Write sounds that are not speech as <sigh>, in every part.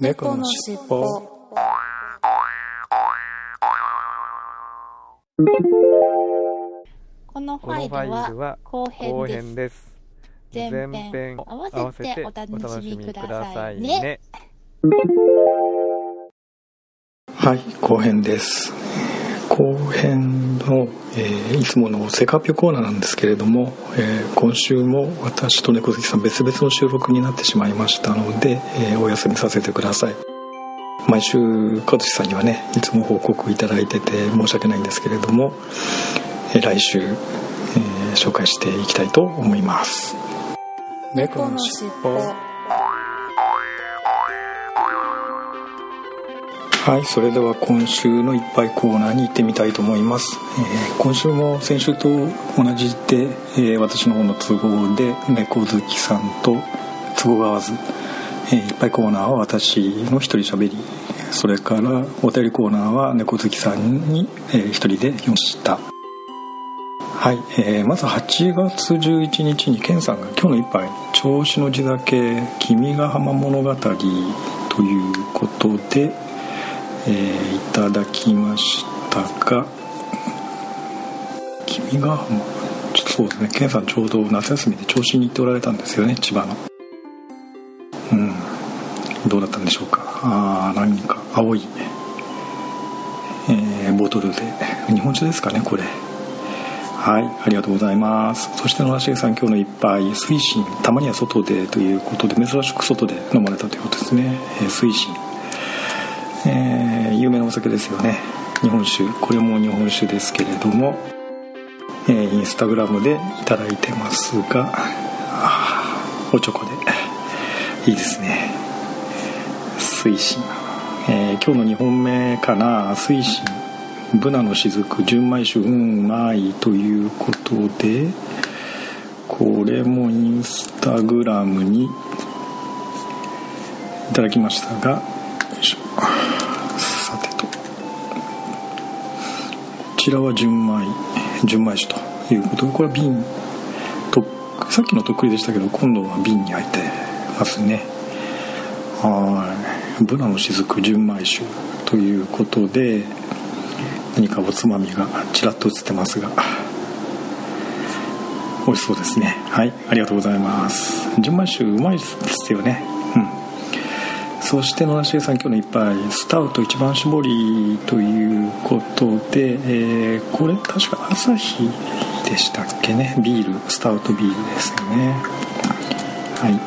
猫のしっぽこのファイルは後後編です。前編合わせてお楽しみくださいねね。はい後編です後編の、えーいつものセカピョコーナーなんですけれども、えー今週も私と猫好きさん別々の収録になってしまいましたので、えーお休みさせてください。毎週和志さんにはねいつも報告いただいてて申し訳ないんですけれども、えー来週、えー紹介していきたいと思います。猫のしっぽはいそれでは今週のいっぱいコーナーに行ってみたいと思います、えー今週も先週と同じで、えー私の方の都合で猫好きさんと都合が合わず、えーいっぱいコーナーは私の一人喋りそれからお便りコーナーは猫好きさんに、えー一人で読みました。はい、えーまず8月11日にケンさんが今日の一杯「銚子の地酒君ヶ浜物語」ということで、えーいただきましたが君ヶ浜ちょっとそうですねケンさんちょうど夏休みで銚子に行っておられたんですよね千葉のうんどうだったんでしょうかああ何か青い、えーボトルで日本酒ですかねこれはい、ありがとうございます。そして野良重さん、今日の一杯、水深、たまには外でということで、珍しく外で飲まれたということですね。えー水深。お酒ですよね。日本酒。これも日本酒ですけれども、えーインスタグラムでいいてますが、おちょこで。いいですね。水深。えー今日の2本目かな、水深。ブナの雫純米酒うんうまいということでこれもインスタグラムにいただきましたがよいしょさてとこちらは純米純米酒ということでこれは瓶。とさっきのとっくりでしたけど今度は瓶に入ってますね。はい。ブナの雫純米酒ということで何かおつまみがちらっと映ってますが美味しそうですね。はい。ありがとうございます。純米酒うまいですよね。そして野良重さん今日の一杯スタウト一番搾りということで、えーこれ確か朝日でしたっけね？ビールスタウトビールですよね。はい、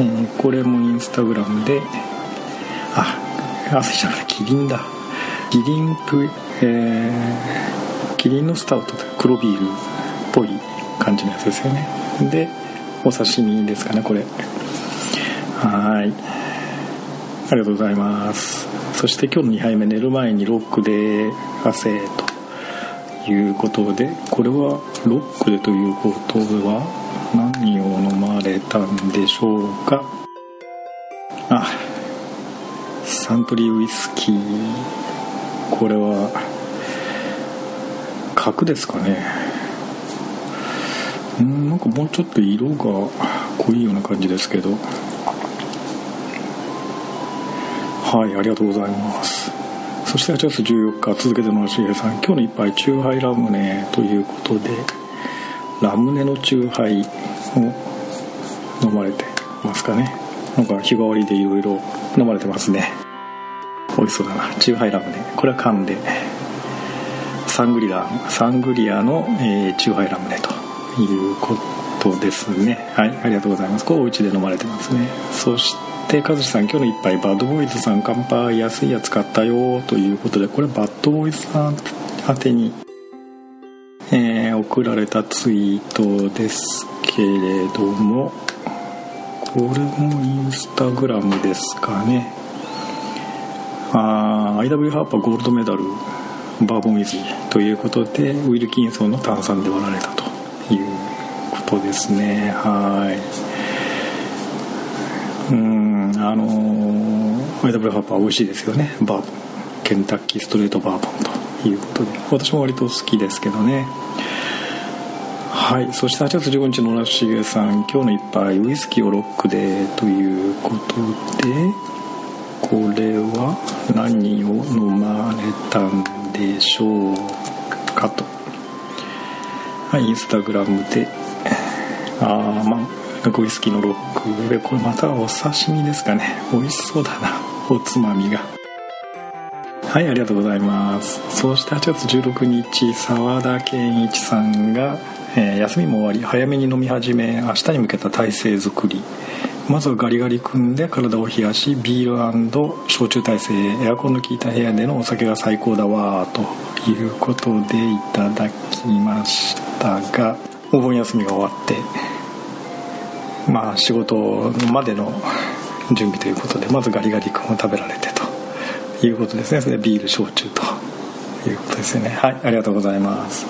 えーこれもインスタグラムであ朝日じゃないキリンだ。キリンと、えーキリンのスタウト黒ビールっぽい感じのやつですよね。でお刺身ですかねこれ。はい。ありがとうございます。そして今日の2杯目寝る前にロックで汗ということでこれはロックでということは何を飲まれたんでしょうか？あサントリーウイスキー。これは角ですかね。うんなんかもうちょっと色が濃いような感じですけど。はいありがとうございます。そして8月14日続けてのしげさん今日の一杯チューハイラムネということでラムネのチューハイを飲まれてますかね。なんか日替わりでいろいろ飲まれてますね。美味しそうだな。チューハイラムネ。これは缶で。サングリアサングリアの、えーチューハイラムネということですね。はいありがとうございます。これお家で飲まれてますね。そして和志さん今日の一杯バッドボーイズさん乾杯安いやつ買ったよということでこれバッドボーイズさん宛てに、えー送られたツイートですけれどもこれもインスタグラムですかね。あー IW ハーパーゴールドメダルバーボンウィズということでウィルキンソンの炭酸で割られたということですね。はい。うん。あのー IW ハーパー美味しいですよね。バーボン。ケンタッキーストレートバーボンということで。私も割と好きですけどね。はい。そして8月15日の村重さん今日の一杯ウイスキーをロックでということでこれは何を飲まれたんでしょうかと。はい。インスタグラムでああまあウイスキーのロックでこれまたお刺身ですかね。美味しそうだな。おつまみが。はいありがとうございます。そして8月16日澤田健一さんが、えー、休みも終わり早めに飲み始め明日に向けた体制作り。まずはガリガリ組んで体を冷やしビール焼酎体制エアコンの効いた部屋でのお酒が最高だわということでいただきましたがお盆休みが終わってまあ仕事までの準備ということでまずガリガリ君を食べられてということですね。それでビール焼酎ということですね。はいありがとうございます。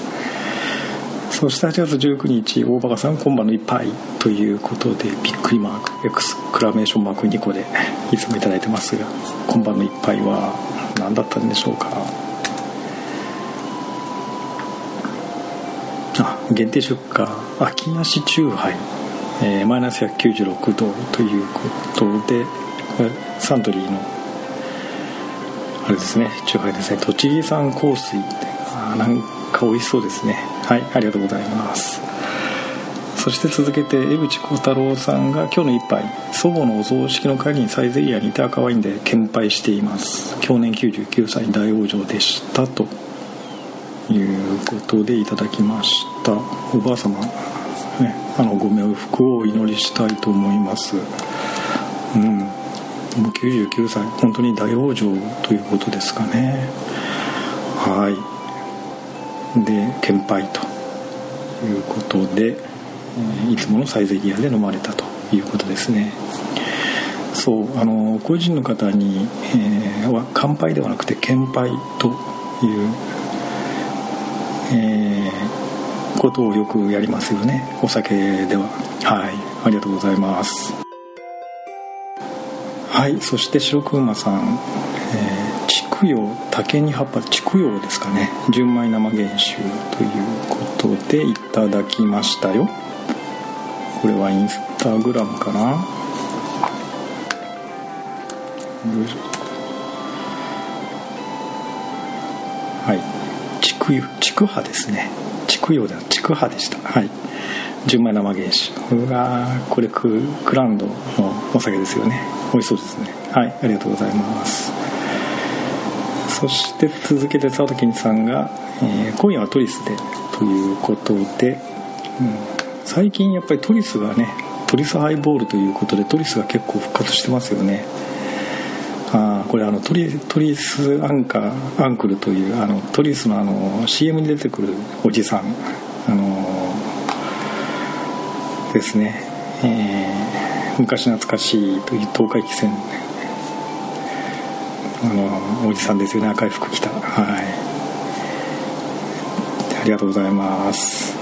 そして8月19日大バカさん今晩の一杯ということでびっくりマークエクスクラメーションマーク2個でいつも頂いてますが今晩の一杯は何だったんでしょうか？あ限定出荷。秋なしチューハイ、え、マイナス196度ということでサントリーのあれですねチューハイですね栃木産香水あなんか美味しそうですね。はいありがとうございます。そして続けて江口幸太郎さんが今日の一杯祖母のお葬式の会にサイゼリアにて赤ワインで献杯しています。去年99歳大往生でしたということでいただきました。おばあ様あのご冥福をお祈りしたいと思います。うん。もう99歳本当に大往生ということですかね。はい。で献杯ということでいつものサイゼリアで飲まれたということですね。そうあの個人の方に、えー、は乾杯ではなくて献杯という、えー、ことをよくやりますよね。お酒では。はい。ありがとうございます。はい。そして白くまさん、えー、竹に葉っぱ筑陽ですかね。純米生原酒ということでいただきましたよ。これはインスタグラムかな。はい。筑筑波ですね。筑陽では筑波でした。はい。純米生原酒。うわこれククランドのお酒ですよね。美味しそうですね。はい。ありがとうございます。そして続けて佐藤健さんが、えー、今夜はトリスで」ということで、うん、最近やっぱりトリスがねトリスハイボールということでトリスが結構復活してますよね。あこれあのトリトリスアンカーアンクルというあのトリスのあの CM に出てくるおじさんあのですね。えー昔懐かしいという東海汽船あのおじさんですよね。赤い服着た。はい。ありがとうございます。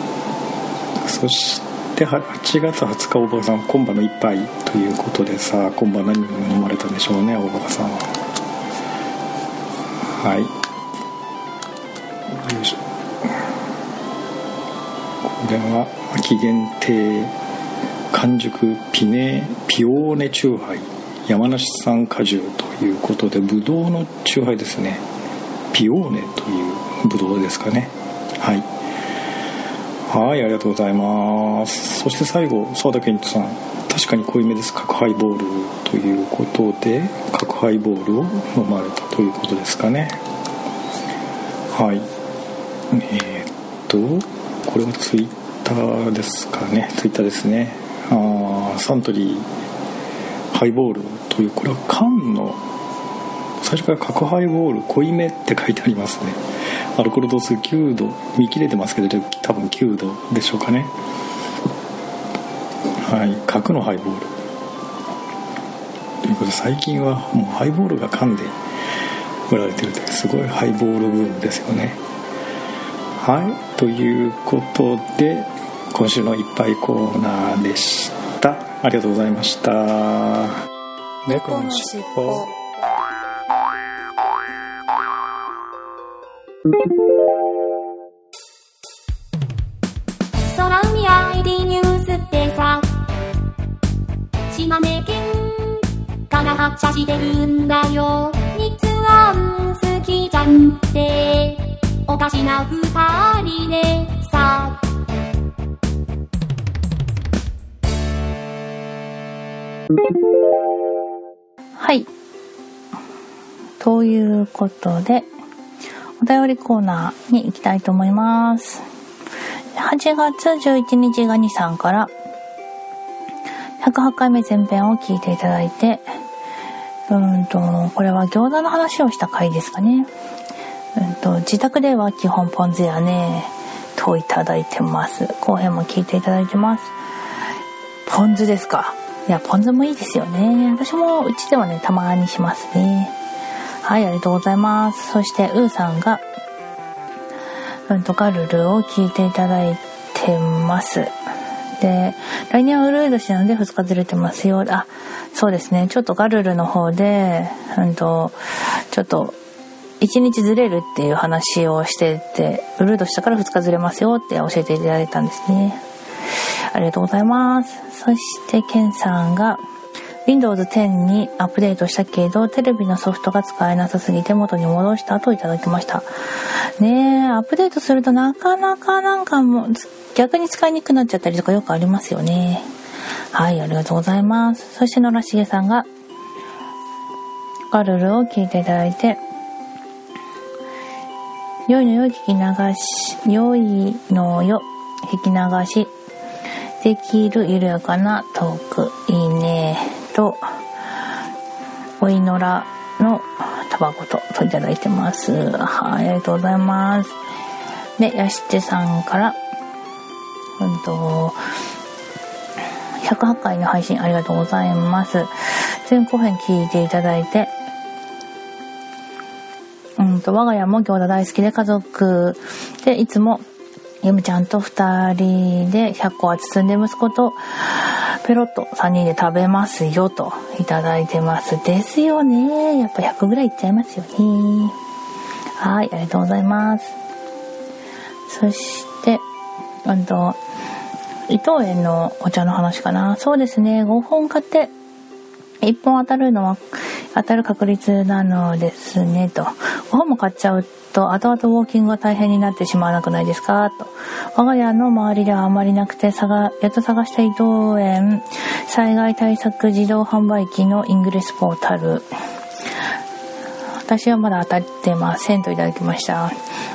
そしてで8月20日おばさん今晩の一杯ということでさあ今晩何飲まれたんでしょうねおばさんは。はい。よいしょ。これは秋限定完熟ピネピオーネチューハイ山梨産果汁ということでブドウのチューハイですね。ピオーネというブドウですかね。はい。はいありがとうございます。そして最後澤田健一さん。確かに濃いめです。角ハイボールということで角ハイボールを飲まれたということですかね。はい。えー、っとこれはツイッターですかね。ツイッターですね。あサントリーハイボールというこれは缶の最初から角ハイボール濃いめって書いてありますね。アルコール度数9度見切れてますけど多分9度でしょうかね。はい。角のハイボール。ということで最近はもうハイボールが缶で売られてるというすごいハイボールブームですよね。はい。ということで今週のいっぱいコーナーでした。ありがとうございました。猫のしっぽ空海 ID ニュースってさ島根県から発車してるんだよ。日音好きじゃんって。おかしな二人でさ。はい。ということで、お便りコーナーに行きたいと思います。8月11日ガニさんから、108回目前編を聞いていただいて、うんと、これは餃子の話をした回ですかね。うんと、自宅では基本ポン酢やね、といただいてます。後編も聞いていただいてます。ポン酢ですか？いや、ポン酢もいいですよね。私もうちではね、たまにしますね。はい、ありがとうございます。そして、うーさんが、うんと、ガルルを聞いていただいてます。で、来年はウルー年なので2日ずれてますよ。あ、そうですね。ちょっとガルルの方で、うんと、ちょっと、1日ずれるっていう話をしてて、ウルードしたから2日ずれますよって教えていただいたんですね。ありがとうございます。そして、ケンさんが、Windows 10にアップデートしたけど、テレビのソフトが使えなさすぎて元に戻したといただきました。ねえ、アップデートするとなかなかなんかも、逆に使いにくくなっちゃったりとかよくありますよね。はい、ありがとうございます。そして野良重さんが、ガルルを聞いていただいて、良いのよ聞き流し、良いのよ聞き流し、できる緩やかなトーク、いい。と、おいのらのタバコと、といただいてます。はい、ありがとうございます。で、やしテさんから、うんと、108回の配信ありがとうございます。前後編聞いていただいて、うんと、我が家も餃子大好きで家族でいつもゆむちゃんと2人で100個は包んで息子とペロッと3人で食べますよといただいてます。ですよね。やっぱ100ぐらいいっちゃいますよね。はい、ありがとうございます。そして、うんと、伊藤園のお茶の話かな。そうですね。5本買って、1本当たるのは、当たる確率なのですね、と。本も買っちゃうと後々ウォーキングが大変になってしまわなくないですか？と。我が家の周りではあまりなくて、やっと探した伊藤園災害対策自動販売機のイングレスポータル。私はまだ当たってませんといただきました。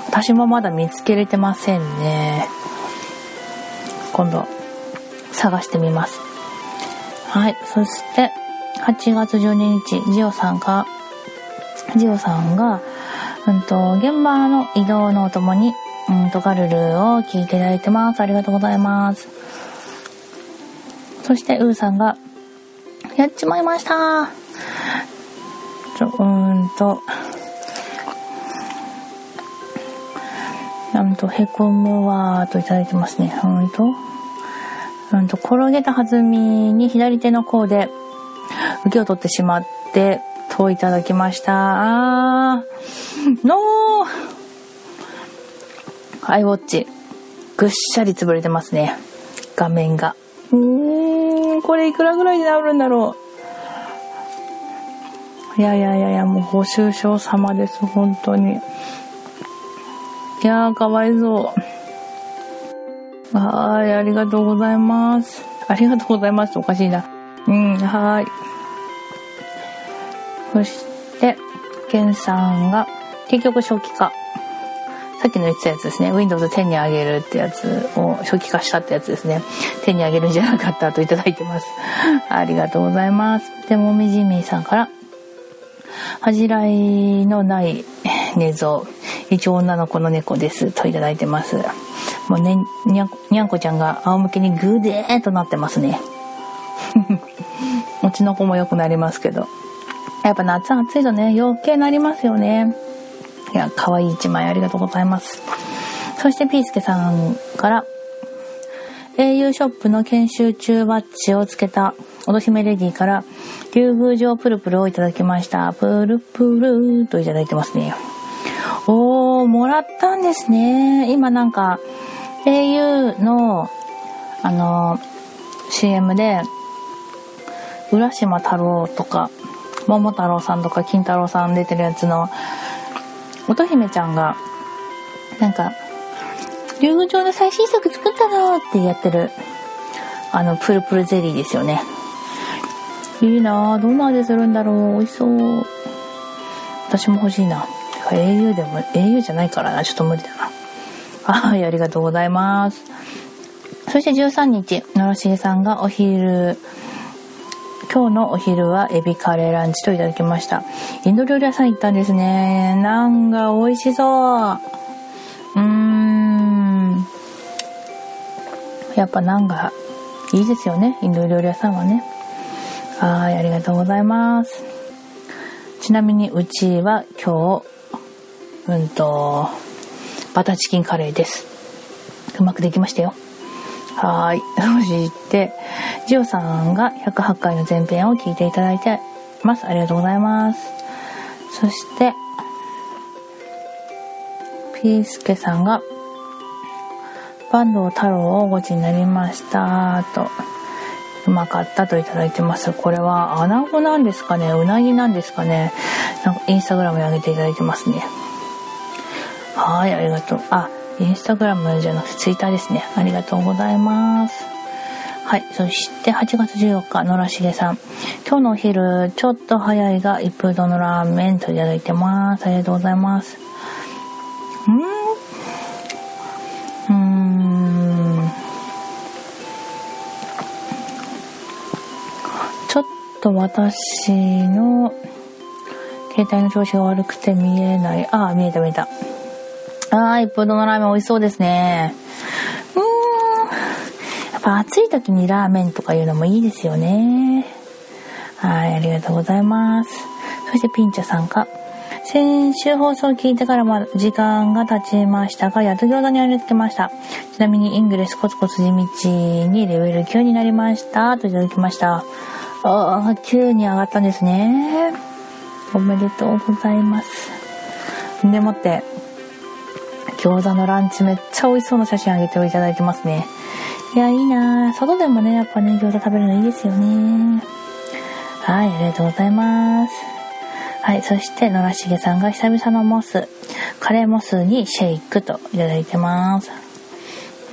私もまだ見つけれてませんね。今度、探してみます。はい。そして、8月12日、ジオさんが、ジオさんが、うんと、現場の移動のお供に、うんと、ガルルを聞いていただいてます。ありがとうございます。そして、ウーさんが、やっちまいましたちょ、うーんと、なんと、へこむわーといただいてますね。うんと、うんと、転げた弾みに左手の甲で、受けを取ってしまって、といただきました。あー、<laughs> のーアイウォッチ。ぐっしゃり潰れてますね。画面が。うーん、これいくらぐらいで治るんだろう。いやいやいやいや、もうご愁傷様です、本当に。いやー、かわいそう。はーい、ありがとうございます。ありがとうございます。おかしいな。うん、はーい。そして、ケンさんが、結局初期化。さっきの言ってたやつですね。Windows 10に上げるってやつを初期化したってやつですね。10に上げるんじゃなかったといただいてます。<laughs> ありがとうございます。で、もみじみさんから、恥じらいのない寝相。一応女の子の猫ですといただいてます。もうね、にゃにゃんこちゃんが仰向けにグーデーとなってますね。<laughs> うちの子も良くなりますけど。やっぱ夏暑いとね、余計なりますよね。いや、可愛い一枚ありがとうございます。そして、ピースケさんから、au ショップの研修中バッジをつけた、お姫レディから、竜宮城プルプルをいただきました。プルプルといただいてますね。おー、もらったんですね。今なんか、au の、あの、CM で、浦島太郎とか、桃太郎さんとか金太郎さん出てるやつの乙姫ちゃんがなんか竜宮城の最新作作ったのってやってるあのプルプルゼリーですよね。いいなどんな味するんだろう美味しそう。私も欲しいな。au でも au じゃないからなちょっと無理だな。はい、ありがとうございます。そして13日、野良重さんがお昼、今日のお昼はエビカレーランチといただきました。インド料理屋さん行ったんですね。ナンが美味しそう。うーん。やっぱナンがいいですよね。インド料理屋さんはね。はい、ありがとうございます。ちなみにうちは今日、うんと、バターチキンカレーです。うまくできましたよ。はい。<laughs> そして、ジオさんが108回の前編を聞いていただいてます。ありがとうございます。そして、ピースケさんが、坂東太郎をごちになりました。と、うまかったといただいてます。これは、アナゴなんですかね？うなぎなんですかね？なんかインスタグラムに上げていただいてますね。はい、ありがとう。あ、インスタグラムじゃなくてツイッターですね。ありがとうございます。はい。そして8月14日、野良重さん。今日のお昼、ちょっと早いが、一風堂のラーメンといただいてます。ありがとうございます。うん。うん。ちょっと私の携帯の調子が悪くて見えない。ああ、見えた見えた。あー、一風堂のラーメン美味しそうですね。ぱ暑い時にラーメンとかいうのもいいですよね。はい、ありがとうございます。そしてピンチャさんか。先週放送を聞いてからま時間が経ちましたが、やっと餃子にありつけました。ちなみにイングレスコツコツ地道にレベル9になりました。といただきました。ああ、9に上がったんですね。おめでとうございます。でもって、餃子のランチめっちゃ美味しそうな写真あげていただいてますね。いや、いいな外でもね、やっぱね、餃子食べるのいいですよね。はい、ありがとうございます。はい、そして、野良重さんが久々のモス、カレーモスにシェイクといただいてます。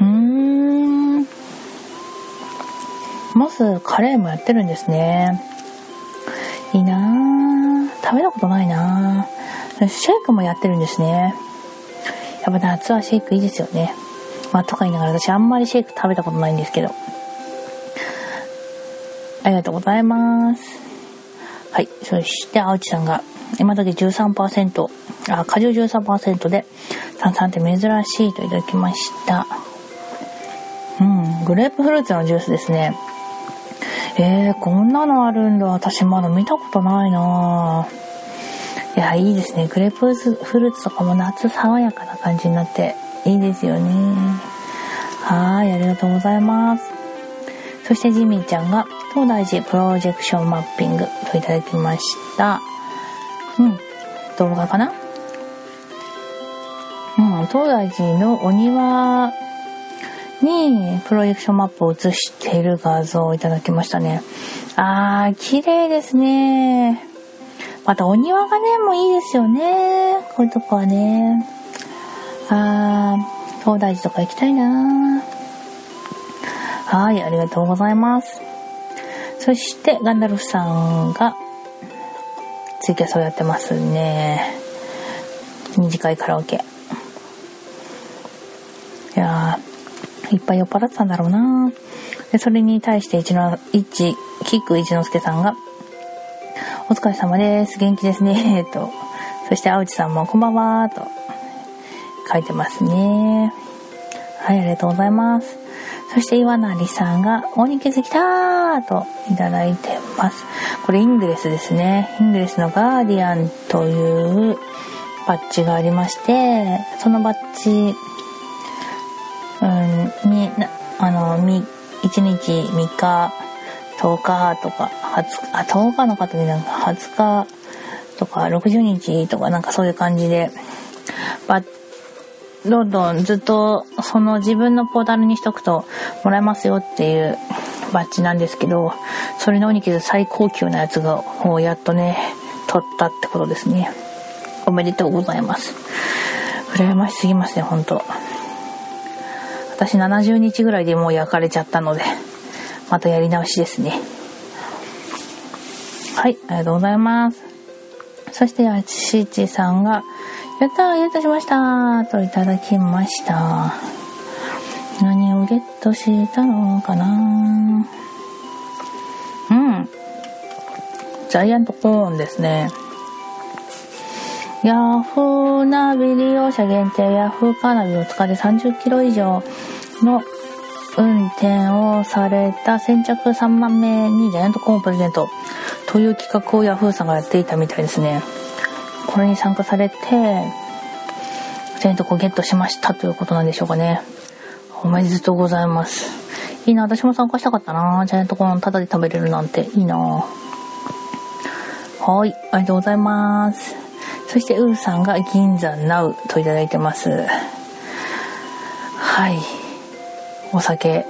うーん。モス、カレーもやってるんですね。いいな食べたことないなシェイクもやってるんですね。やっぱ夏はシェイクいいですよね。まあ、とか言いながら私あんまりシェイク食べたことないんですけど。ありがとうございます。はい。そして、青地さんが、今時13%、あ、果汁13%で、炭酸って珍しいといただきました。うん、グレープフルーツのジュースですね。えー、こんなのあるんだ。私まだ見たことないないや、いいですね。グレープフルーツとかも夏爽やかな感じになっていいですよね。はい、ありがとうございます。そしてジミーちゃんが東大寺プロジェクションマッピングといただきました。うん、動画かな？うん、東大寺のお庭にプロジェクションマップを映している画像をいただきましたね。あー、綺麗ですね。またお庭がね、もういいですよね。こういうとこはね。あー、東大寺とか行きたいなはい、ありがとうございます。そして、ガンダルフさんが、ツイキャスをやってますね。短いカラオケ。いやー、いっぱい酔っ払ってたんだろうなで、それに対して一の、一、キック一之輔さんが、お疲れ様です。元気ですね。と。そして、青内さんもこんばんは。と。書いてますね。はい、ありがとうございます。そして、岩成さんが、おに気づきたーといただいてます。これ、イングレスですね。イングレスのガーディアンというバッジがありまして、そのバッジ、うん、に、あの、1日3日、10日とか、20、あ、10日の方でなんか20日とか60日とかなんかそういう感じで、ば、どんどんずっとその自分のポータルにしとくともらえますよっていうバッジなんですけど、それのにきず最高級なやつが、もうやっとね、取ったってことですね。おめでとうございます。羨ましすぎますね、ほんと。私70日ぐらいでもう焼かれちゃったので、またやり直しですね。はい、ありがとうございます。そして、あちちさんが、やったー、ゲットしましたといただきました。何をゲットしたのかなうん。ジャイアントコーンですね。ヤフーナビ利用者限定ヤフーカーナビを使って30キロ以上の運転をされた先着3万名にジャイアントコーンをプレゼントという企画をヤフーさんがやっていたみたいですね。これに参加されて、プレゼントをゲットしましたということなんでしょうかね。おめでとうございます。いいな、私も参加したかったな。ジャイアントコーンタダで食べれるなんていいな。はい、ありがとうございます。そして、ウーさんが銀座ナウといただいてます。はい。お酒、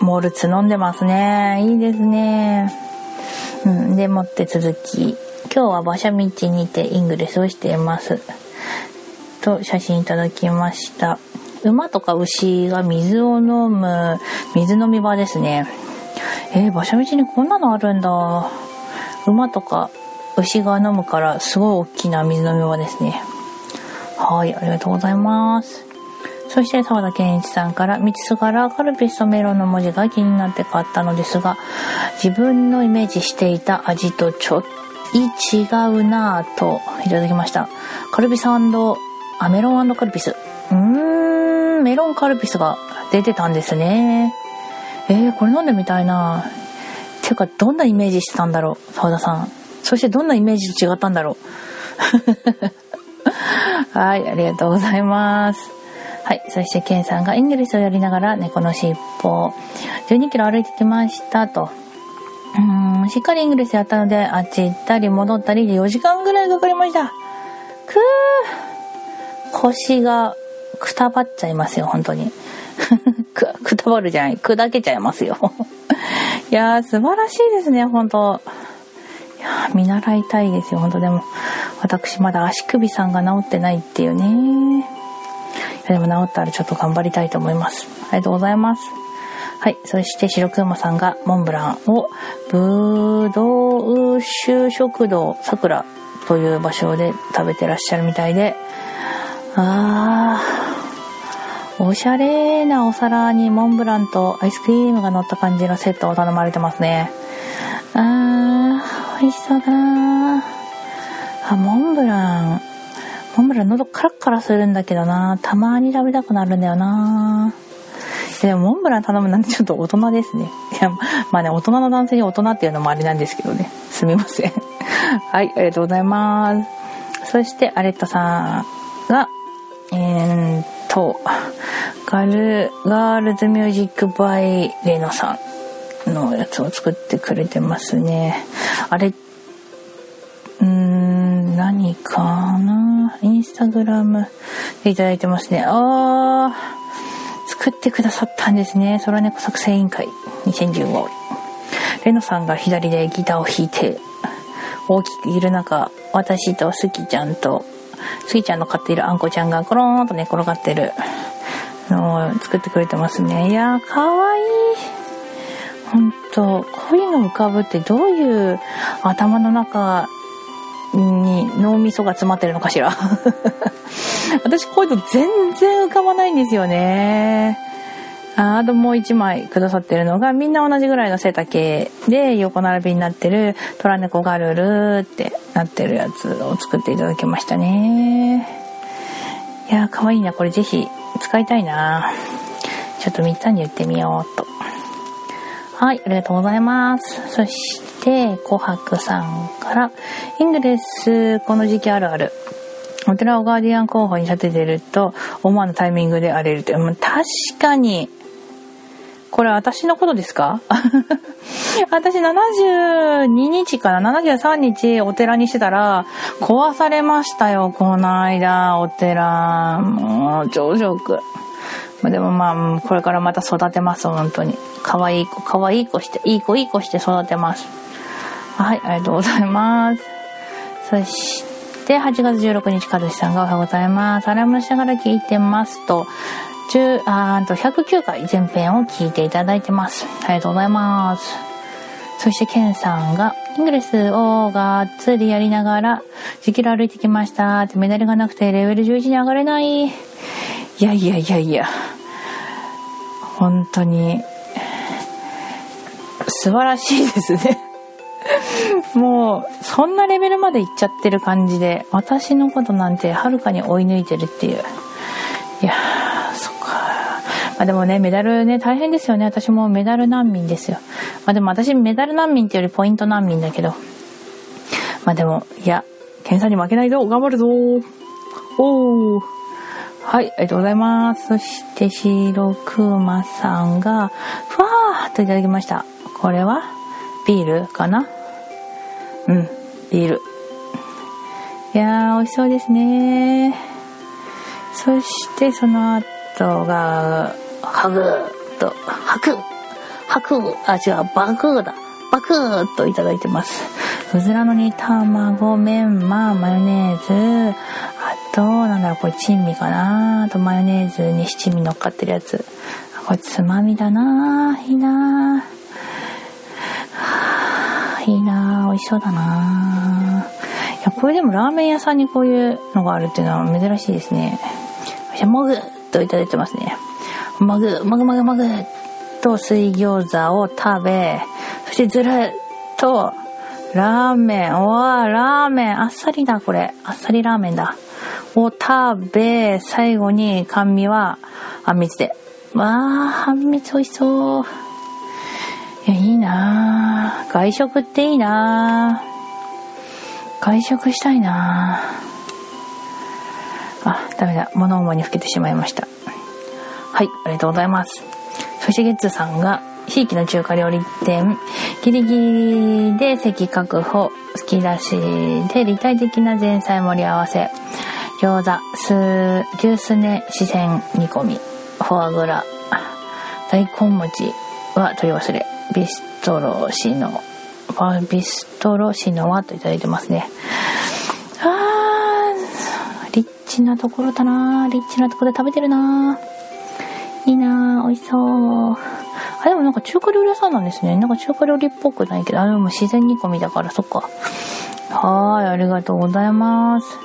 モルツ飲んでますね。いいですね。うん、でもって続き、今日は馬車道にてイングレスをしています。と写真いただきました。馬とか牛が水を飲む水飲み場ですね。えー、馬車道にこんなのあるんだ。馬とか牛が飲むからすごい大きな水飲み場ですね。はい、ありがとうございます。そして沢田健一さんから、道すがらカルピスとメロンの文字が気になって買ったのですが、自分のイメージしていた味とちょっい違うなぁといただきました。カルピスあ、メロンカルピス。うーん、メロンカルピスが出てたんですね。えー、これ飲んでみたいなぁていうか、どんなイメージしてたんだろう、沢田さん。そしてどんなイメージと違ったんだろう。<laughs> はい、ありがとうございます。はい。そして、ケンさんがイングリスをやりながら猫の尻尾、12キロ歩いてきましたと。うん、しっかりイングリスやったので、あっち行ったり戻ったりで4時間ぐらいかかりました。くー腰がくたばっちゃいますよ、本当に。<laughs> く、くたばるじゃない、砕けちゃいますよ。<laughs> いやー、素晴らしいですね、本当いや、見習いたいですよ、本当でも。私まだ足首さんが治ってないっていうね。いや、でも治ったらちょっと頑張りたいと思います。ありがとうございます。はい。そして白くまさんがモンブランをぶどう酒食堂桜という場所で食べてらっしゃるみたいで、あー、おしゃれなお皿にモンブランとアイスクリームが乗った感じのセットを頼まれてますね。あー、美味しそうだなあ、モンブラン。モンブラン喉カラッカラするんだけどなたまに食べたくなるんだよなでもモンブラン頼むなんてちょっと大人ですね。いや、まあね、大人の男性に大人っていうのもあれなんですけどね。すみません。<laughs> はい、ありがとうございます。そして、アレットさんが、えー、っと、ガル、ガールズミュージックバイレノさんのやつを作ってくれてますね。あれ、うーん、何かな？インスタグラムでいただいてますね。あー、作ってくださったんですね。空猫作成委員会2015。レノさんが左でギターを弾いて、大きくいる中、私とスキちゃんと、スキちゃんの飼っているあんこちゃんがコローンと寝転がってるのを作ってくれてますね。いやー、かわいい。ほんと、こういうの浮かぶってどういう頭の中に脳みそが詰まってるのかしら。<laughs> 私こういうの全然浮かばないんですよね。ああともう一枚くださってるのがみんな同じぐらいの背丈で横並びになってるトラネコガルルってなってるやつを作っていただきましたね。いやーかわいいな。これぜひ使いたいな。ちょっとみっんに言ってみようと。はい、ありがとうございます。そして、琥珀さんから、イングレス、この時期あるある。お寺をガーディアン候補に立ててると、思わぬタイミングで荒れるって。確かに、これ私のことですか？<laughs> 私72日かな ?73 日お寺にしてたら、壊されましたよ、この間、お寺。もう、朝食。ま、でもまあ、これからまた育てます、本当に。可愛い子、可愛い子して、いい子いい子して育てます。はい、ありがとうございます。そして、8月16日、かずしさんがおはようございます。洗い物しながら聞いてますと、10あと109回前編を聞いていただいてます。ありがとうございます。そして、ケンさんが、イングレスをがっつりやりながら、10キロ歩いてきました。ってメダルがなくてレベル11に上がれない。いやいやいやいや。本当に、素晴らしいですね <laughs> もう、そんなレベルまでいっちゃってる感じで、私のことなんてはるかに追い抜いてるっていう。いやまあでもね、メダルね、大変ですよね。私もメダル難民ですよ。まあでも私メダル難民っていうよりポイント難民だけど。まあでも、いや、検査に負けないぞ頑張るぞおーはい、ありがとうございます。そして、白くまさんが、ふわーっといただきました。これはビールかな？うん、ビール。いやー、美味しそうですねそして、その後が、ハグと、ハク、ハク、あ、違う、バクーだ。バクーといただいてます。うずらの煮卵、メンマ、マヨネーズ、あと、なんだろう、これ珍味かなあとマヨネーズに七味乗っかってるやつ。これつまみだないいないいな美味しそうだないや、これでもラーメン屋さんにこういうのがあるっていうのは珍しいですね。じゃ、もぐっといただいてますね。もぐ、もぐもぐもぐと水餃子を食べ、そしてずるっと、ラーメン、おわラーメン、あっさりだ、これ。あっさりラーメンだ。を食べ、最後に甘味は、あんみつで。わあ、あんみつ美味しそう。いや、いいな外食っていいな外食したいなあ、ダメだ。物思いにふけてしまいました。はい、ありがとうございます。そしてゲッツさんが、地域の中華料理店、ギリギリで席確保、突き出しで立体的な前菜盛り合わせ、餃子、す、牛すね、四川煮込み、フォアグラ、大根餅は取り忘れ、ビストロシノ、ビストロシノはといただいてますね。あー、リッチなところだな。リッチなところで食べてるな。いいな美味しそう。あ、でもなんか中華料理屋さんなんですね。なんか中華料理っぽくないけど、あ、でも自然煮込みだから、そっか。はーい、ありがとうございます。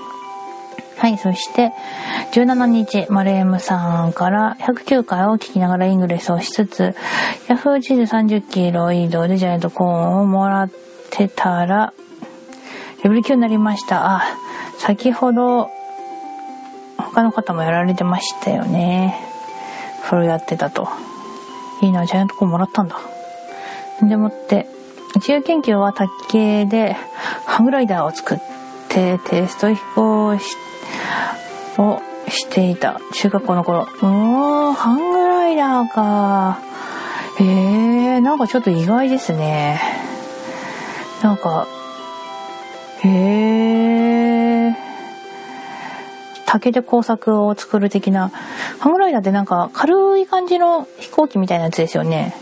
はい、そして、17日、マレームさんから109回を聞きながらイングレスをしつつ、ヤフー地図30キロ移動でジャイアントコーンをもらってたら、レベル9になりました。あ、先ほど、他の方もやられてましたよね。それやってたと。いいな、ジャイアントコーンもらったんだ。でもって、自由研究は卓球でハングライダーを作ってテスト飛行し、をしていた中学校の頃。おー、ハングライダーか。へえー、なんかちょっと意外ですね。なんか、へえー。竹で工作を作る的な。ハングライダーってなんか軽い感じの飛行機みたいなやつですよね。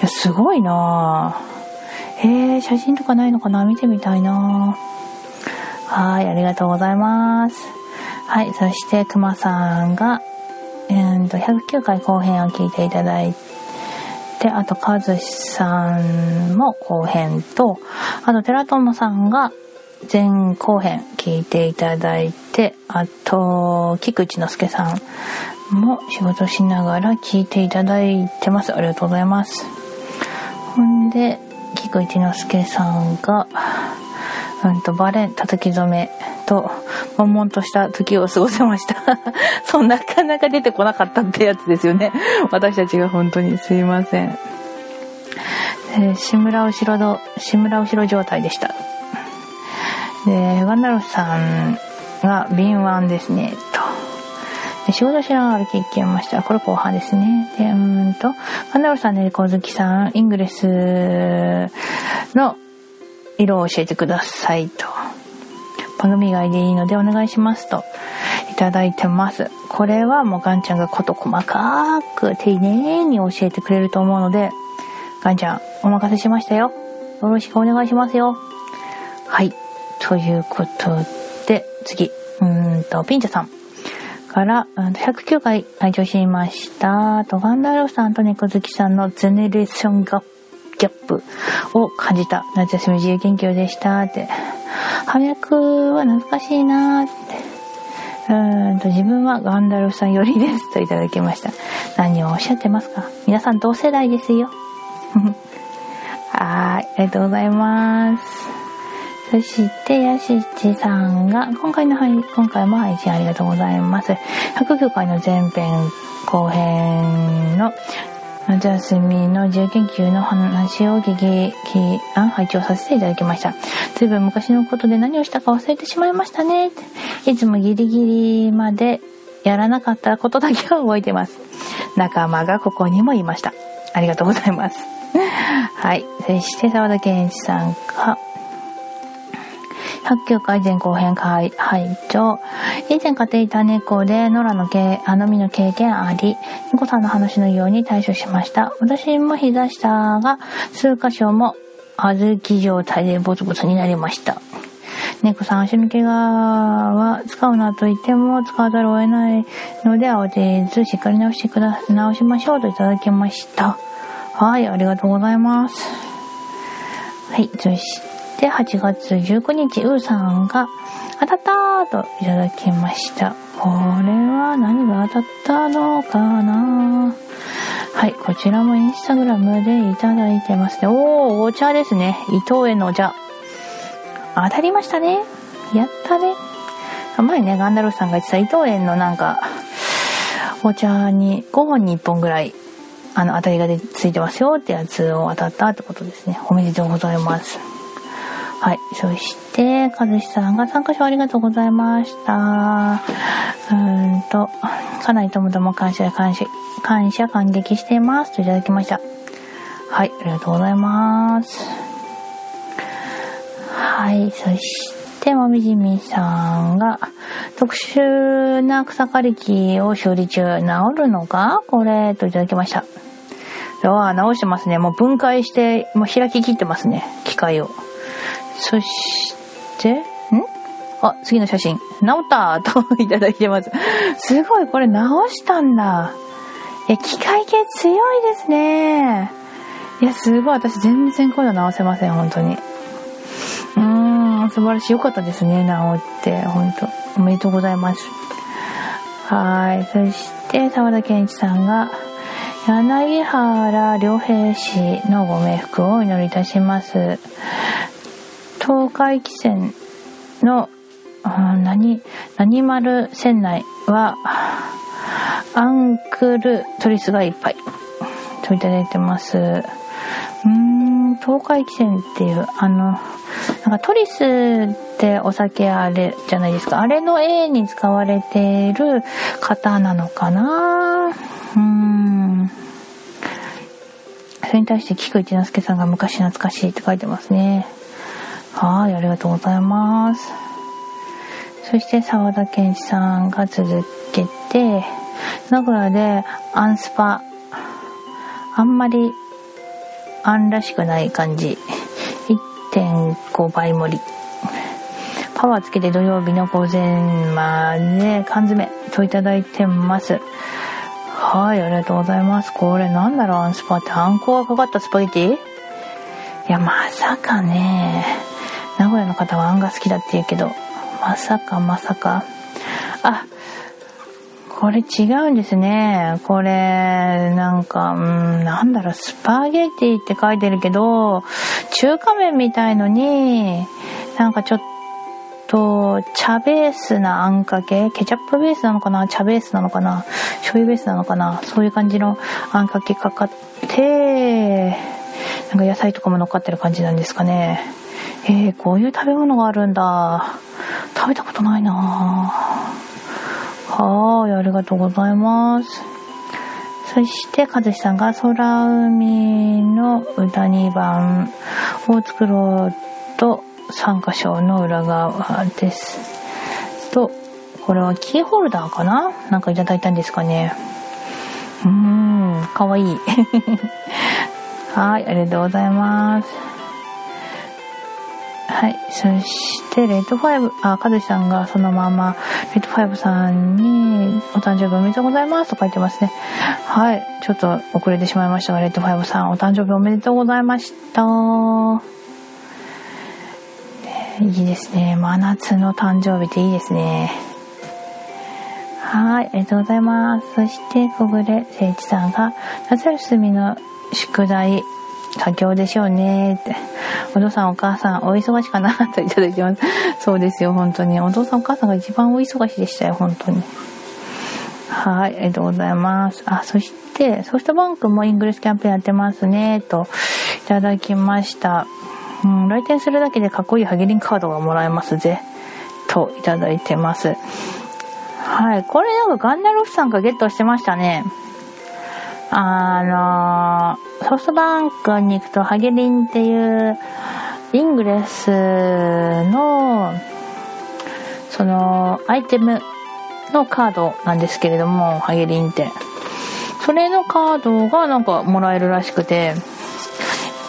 いや、すごいなへえー、写真とかないのかな？見てみたいなはい、ありがとうございます。はい、そしてくまさんが、えー、と109回後編を聞いていただいて、あとかずしさんも後編と、あと寺友さんが前後編聞いていただいて、あと、菊池之助さんも仕事しながら聞いていただいてます。ありがとうございます。ほんで、菊池之助さんが、うんと、バレン、叩き染めと、悶々とした時を過ごせました。<laughs> そう、なかなか出てこなかったってやつですよね。私たちが本当にすいません。えー、志村後ろの、志村後ろ状態でした。で、ガンダルフさんが敏腕ですね、と。で仕事しながら聞きました。これ後半ですね。で、うんと、ガンダルフさんね、小月さん、イングレスの色を教えてくださいと。番組外でいいのでお願いしますと。ただいてますこれはもうガンちゃんが事細かく丁寧に教えてくれると思うのでガンちゃんお任せしましたよよろしくお願いしますよはいということで次うんとピンチョさんから109回拝聴しましたとガンダルフさんと猫好きさんのゼネレーションガップギャップを感じた夏休み自由研究でしたって。反役は懐かしいなって。うんと自分はガンダルフさんよりですといただきました。何をおっしゃってますか？皆さん同世代ですよ。はい、ありがとうございます。そして、やしちさんが、今回の配、今回も配信ありがとうございます。109回の前編後編の夏休みの自由研究の話を聞き、あ拝聴させていただきました。ずいぶん昔のことで何をしたか忘れてしまいましたね。いつもギリギリまでやらなかったことだけは覚えてます。仲間がここにもいました。ありがとうございます。はい。そして沢田健一さんが、109回前後編会拝聴以前飼っていた猫で野良の毛、あのみの経験あり、猫さんの話のように対処しました。私も膝下が数箇所も小豆状態でボツボツになりました。猫さん足の怪我は使うなと言っても使わざるを得ないので慌てずしっかり直してくだ、直しましょうといただきました。はい、ありがとうございます。はい、そしてで、8月19日、うーさんが、当たったーといただきました。これは何が当たったのかな？はい、こちらもインスタグラムでいただいてますね。おー、お茶ですね。伊藤園のお茶。当たりましたね。やったね。前ね、ガンダルフさんが言ってた伊藤園のなんか、お茶に5本に1本ぐらい、あの、当たりがついてますよってやつを当たったってことですね。おめでとうございます。はい。そして、かずしさんが参加賞ありがとうございました。うんと、かなりともとも感謝、感謝、感謝、感激しています。といただきました。はい。ありがとうございます。はい。そして、もみじみさんが、特殊な草刈り機を修理中、治るのか？これ、といただきました。ああ、直してますね。もう分解して、もう開き切ってますね。機械を。そして、ん？あ、次の写真。治ったといただいてます。すごい、これ直したんだ。いや、機械系強いですね。いや、すごい、私全然こういうの直せません、本当に。うーん、素晴らしい。よかったですね、直って。本当おめでとうございます。はい。そして、沢田健一さんが、柳原良平氏のご冥福をお祈りいたします。東海汽船の、何、何丸船内は、アンクルトリスがいっぱい。といただいてます。うーん、東海汽船っていう、あの、なんかトリスってお酒あれじゃないですか。あれの A に使われている方なのかなうーん。それに対して菊一之輔さんが昔懐かしいって書いてますね。はい、ありがとうございます。そして沢田健一さんが続けて、名古屋でアンスパ、あんまりアンらしくない感じ。1.5倍盛り。パワーつけて土曜日の午前まで缶詰といただいてます。はい、ありがとうございます。これなんだろう、アンスパって。あんこがかかったスパゲティ？いや、まさかね。名古屋の方はあんが好きだって言うけど、まさかまさか。あ、これ違うんですね。これ、なんか、うん、なんだろう、スパゲティって書いてるけど、中華麺みたいのに、なんかちょっと、茶ベースなあんかけ？ケチャップベースなのかな？茶ベースなのかな？醤油ベースなのかな？そういう感じのあんかけかかって、なんか野菜とかも乗っかってる感じなんですかね。えー、こういう食べ物があるんだ。食べたことないなはい、ありがとうございます。そして、かずしさんが空海の歌2番を作ろうと参加賞の裏側です。と、これはキーホルダーかな？なんかいただいたんですかね。うーん、かわいい。<laughs> はい、ありがとうございます。はい、そして、レッドファイブ、あ、かずさんがそのまま、レッドファイブさんに、お誕生日おめでとうございますと書いてますね。はい、ちょっと遅れてしまいましたが、レッドファイブさん、お誕生日おめでとうございました。いいですね。真夏の誕生日っていいですね。はい、ありがとうございます。そして、小暮誠一さんが、夏休みの宿題、佳境でしょうねって。お父さんお母さんお忙しかなといただきます。<laughs> そうですよ、本当に。お父さんお母さんが一番お忙しでしたよ、本当に。はい、ありがとうございます。あ、そして、ソフトバンクもイングリスキャンペーンやってますね、といただきました。うん、来店するだけでかっこいいハゲリンカードがもらえますぜ、といただいてます。はい。これなんかガンダルフさんがゲットしてましたね。あの、ソフトバンクに行くとハゲリンっていうイングレスのそのアイテムのカードなんですけれども、ハゲリンって。それのカードがなんかもらえるらしくて、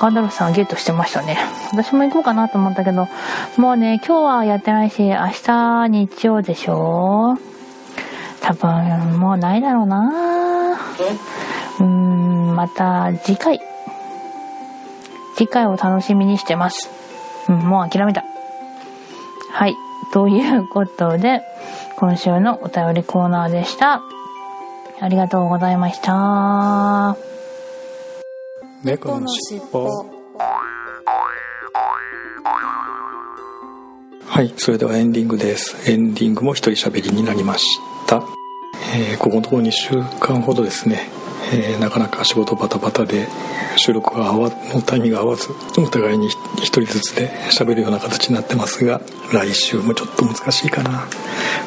ガンダルフさんゲットしてましたね。私も行こうかなと思ったけど、もうね、今日はやってないし、明日日曜でしょ多分、もうないだろうなうーん、また次回。次回を楽しみにしてます。うん、もう諦めた。はい。ということで、今週のお便りコーナーでした。ありがとうございました。猫のしっぽ。はい、それではエンディングです。エンディングも一人喋りになりました。えー、ここのところ2週間ほどですね、えー、なかなか仕事バタバタで収録が合わのタイミングが合わずお互いに1人ずつで喋るような形になってますが来週もちょっと難しいかな。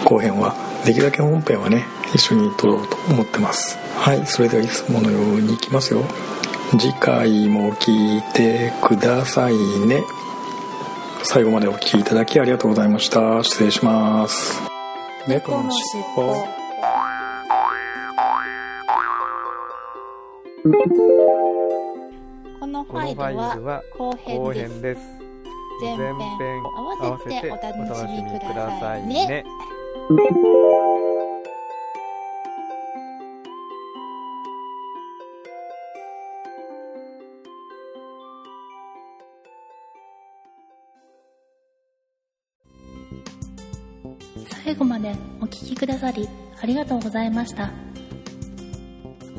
後編はできるだけ本編はね一緒に撮ろうと思ってます。はいそれではいつものようにいきますよ。次回も聞いてくださいね。最後までお聴きいただきありがとうございました。失礼します。猫のしっぽこのファイルは後編です。前編合わせてお楽しみくださいね。最後までお聴きくださりありがとうございました。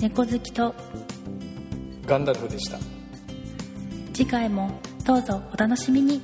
猫好きと。ガンダルフでした。次回もどうぞお楽しみに